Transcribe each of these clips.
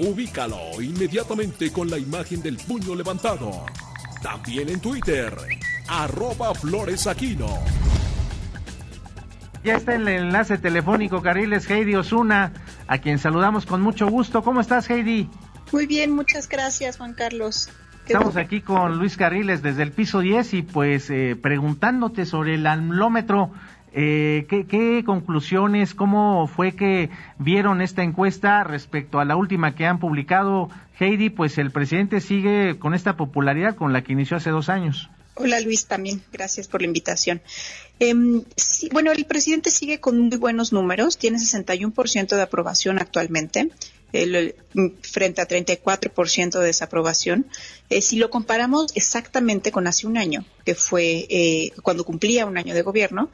Ubícalo inmediatamente con la imagen del puño levantado. También en Twitter, arroba floresaquino. Ya está en el enlace telefónico Carriles Heidi Osuna, a quien saludamos con mucho gusto. ¿Cómo estás, Heidi? Muy bien, muchas gracias, Juan Carlos. Estamos aquí con Luis Carriles desde el piso 10 y pues eh, preguntándote sobre el almómetro. Eh, ¿qué, ¿Qué conclusiones, cómo fue que vieron esta encuesta respecto a la última que han publicado? Heidi, pues el presidente sigue con esta popularidad con la que inició hace dos años. Hola Luis, también gracias por la invitación. Eh, bueno, el presidente sigue con muy buenos números, tiene 61% de aprobación actualmente. El, frente a 34% de desaprobación. Eh, si lo comparamos exactamente con hace un año, que fue eh, cuando cumplía un año de gobierno,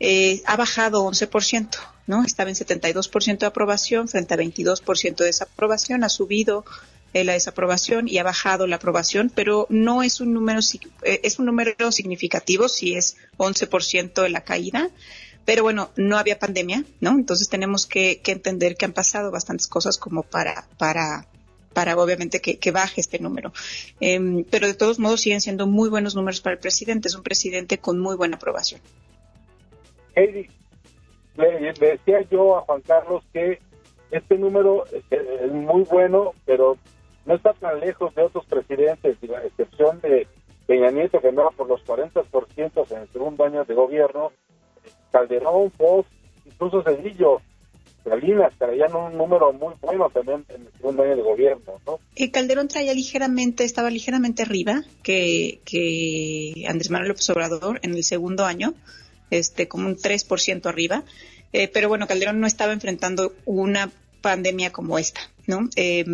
eh, ha bajado 11%, ¿no? Estaba en 72% de aprobación frente a 22% de desaprobación, ha subido eh, la desaprobación y ha bajado la aprobación, pero no es un número eh, es un número significativo, si es 11% de la caída, pero bueno, no había pandemia, ¿no? Entonces tenemos que, entender que han pasado bastantes cosas como para, para, para obviamente que, que baje este número. Eh, pero de todos modos siguen siendo muy buenos números para el presidente. Es un presidente con muy buena aprobación. Heidi, le, decía yo a Juan Carlos que este número es muy bueno, pero no está tan lejos de otros presidentes, y la excepción de Peña Nieto, que andaba por los 40% en el segundo año de gobierno, Calderón, Fox, incluso Cedillo, Salinas traían un número muy bueno también en el segundo año de gobierno, ¿no? El Calderón traía ligeramente, estaba ligeramente arriba que, que Andrés Manuel López Obrador en el segundo año, este, como un 3% arriba. Eh, pero bueno, Calderón no estaba enfrentando una pandemia como esta, ¿no? Eh,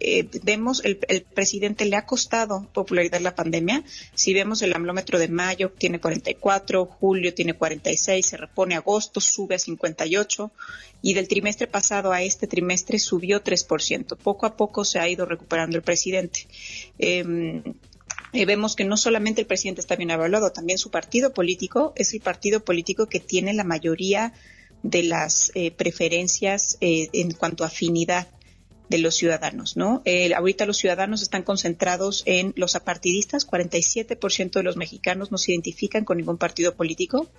eh, vemos, el, presidente le ha costado popularidad la pandemia. Si vemos el amlómetro de mayo, tiene 44, julio tiene 46, se repone agosto, sube a 58 y del trimestre pasado a este trimestre subió 3%. Poco a poco se ha ido recuperando el presidente. Eh, eh, vemos que no solamente el presidente está bien evaluado, también su partido político es el partido político que tiene la mayoría de las eh, preferencias eh, en cuanto a afinidad de los ciudadanos, ¿no? Eh, ahorita los ciudadanos están concentrados en los apartidistas, 47% de los mexicanos no se identifican con ningún partido político,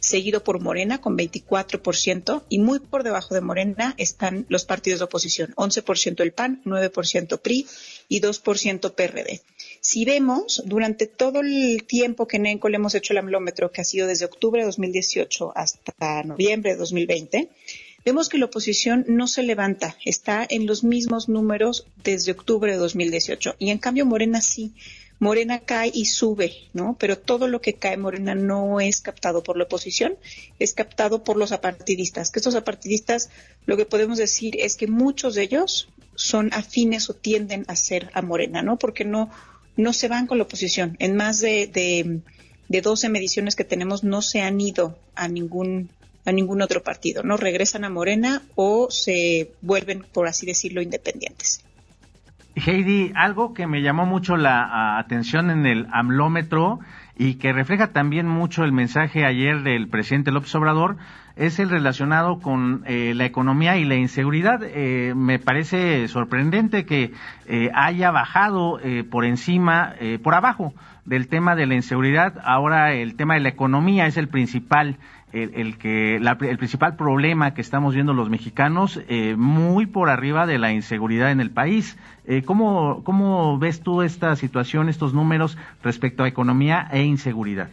seguido por Morena con 24% y muy por debajo de Morena están los partidos de oposición, 11% el PAN, 9% PRI y 2% PRD. Si vemos, durante todo el tiempo que en ENCO le hemos hecho el amlómetro, que ha sido desde octubre de 2018 hasta noviembre de 2020, vemos que la oposición no se levanta, está en los mismos números desde octubre de 2018 y en cambio Morena sí. Morena cae y sube, ¿no? Pero todo lo que cae Morena no es captado por la oposición, es captado por los apartidistas. Que estos apartidistas, lo que podemos decir es que muchos de ellos son afines o tienden a ser a Morena, ¿no? Porque no, no se van con la oposición. En más de, de, de 12 mediciones que tenemos no se han ido a ningún a ningún otro partido, ¿no? Regresan a Morena o se vuelven, por así decirlo, independientes. Heidi, algo que me llamó mucho la atención en el AMLómetro y que refleja también mucho el mensaje ayer del presidente López Obrador es el relacionado con eh, la economía y la inseguridad. Eh, me parece sorprendente que eh, haya bajado eh, por encima, por abajo del tema de la inseguridad. Ahora el tema de la economía es el principal el, que la, el principal problema que estamos viendo los mexicanos eh, muy por arriba de la inseguridad en el país. Eh, ¿cómo, ¿Cómo ves tú esta situación, estos números respecto a economía e inseguridad?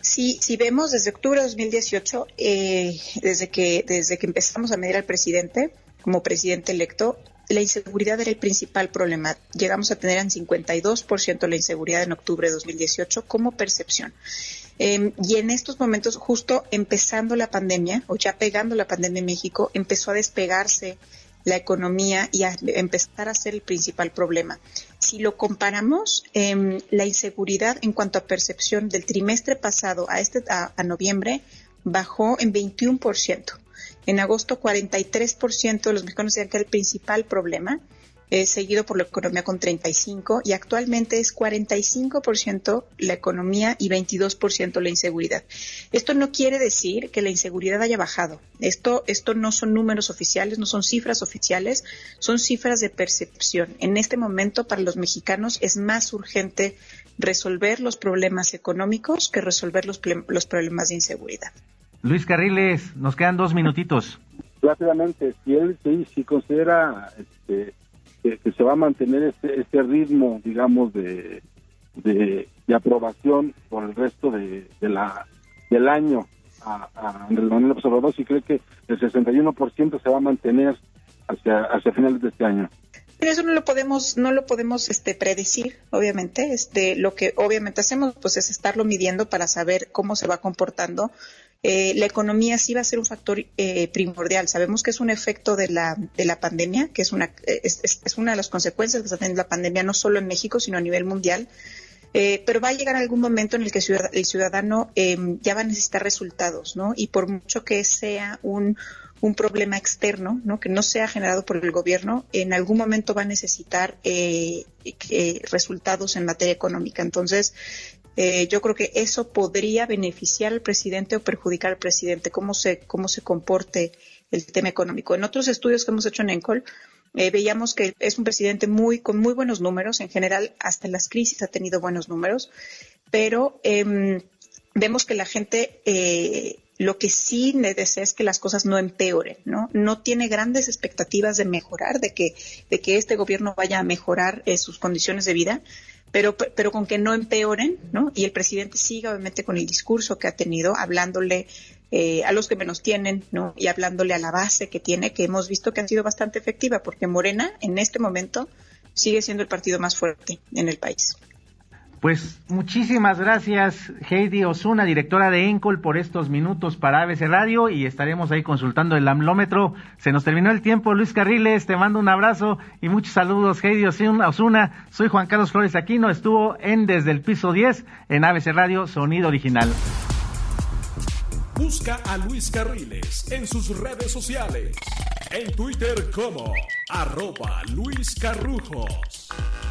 Sí, si vemos desde octubre de 2018, eh, desde que desde que empezamos a medir al presidente como presidente electo, la inseguridad era el principal problema. Llegamos a tener en 52% la inseguridad en octubre de 2018 como percepción. Eh, y en estos momentos, justo empezando la pandemia, o ya pegando la pandemia en México, empezó a despegarse la economía y a empezar a ser el principal problema. si lo comparamos, em, la inseguridad en cuanto a percepción del trimestre pasado a, este, a, a noviembre bajó en 21%. En agosto, 43% de los mexicanos decían que era el principal problema eh, seguido por la economía con 35 y actualmente es 45% la economía y 22% la inseguridad. Esto no quiere decir que la inseguridad haya bajado. Esto, esto no son números oficiales, no son cifras oficiales, son cifras de percepción. En este momento para los mexicanos es más urgente resolver los problemas económicos que resolver los, los problemas de inseguridad. Luis Carriles, nos quedan dos minutitos. Rápidamente, si él si considera este, que, se va a mantener este, este ritmo, digamos, de, de, aprobación por el resto de, la del año a, a Andrés Manuel López si cree que el 61% se va a mantener hacia, hacia finales de este año. Eso no lo podemos, no lo podemos este, predecir, obviamente. Este, lo que obviamente hacemos pues es estarlo midiendo para saber cómo se va comportando eh, la economía sí va a ser un factor eh, primordial. Sabemos que es un efecto de la, de la pandemia, que es una, es, es, una de las consecuencias que está teniendo la pandemia, no solo en México, sino a nivel mundial. Eh, pero va a llegar algún momento en el que el ciudadano em, ya va a necesitar resultados, ¿no? Y por mucho que sea un, un problema externo, ¿no? Que no sea generado por el gobierno, en algún momento va a necesitar eh, resultados en materia económica. Entonces, eh, yo creo que eso podría beneficiar al presidente o perjudicar al presidente, cómo se, cómo se comporte el tema económico. En otros estudios que hemos hecho en ENCOL, eh, veíamos que es un presidente muy, con muy buenos números, en general, hasta las crisis ha tenido buenos números, pero em, vemos que la gente eh, lo que sí le desea es que las cosas no empeoren, ¿no? No tiene grandes expectativas de mejorar, de que, de que este gobierno vaya a mejorar sus condiciones de vida, pero, pero con que no empeoren, ¿no? Y el presidente siga obviamente con el discurso que ha tenido, hablándole eh, a los que menos tienen, ¿no? Y hablándole a la base que tiene, que hemos visto que ha sido bastante efectiva, porque Morena en este momento sigue siendo el partido más fuerte en el país. Pues muchísimas gracias Heidi Osuna, directora de Encol, por estos minutos para ABC Radio y estaremos ahí consultando el amlómetro. Se nos terminó el tiempo, Luis Carriles, te mando un abrazo y muchos saludos, Heidi Osuna. Soy Juan Carlos Flores Aquino, estuvo en Desde el Piso 10 en ABC Radio, Sonido Original. Busca a Luis Carriles en sus redes sociales. En Twitter como arroba Luis Carrujos.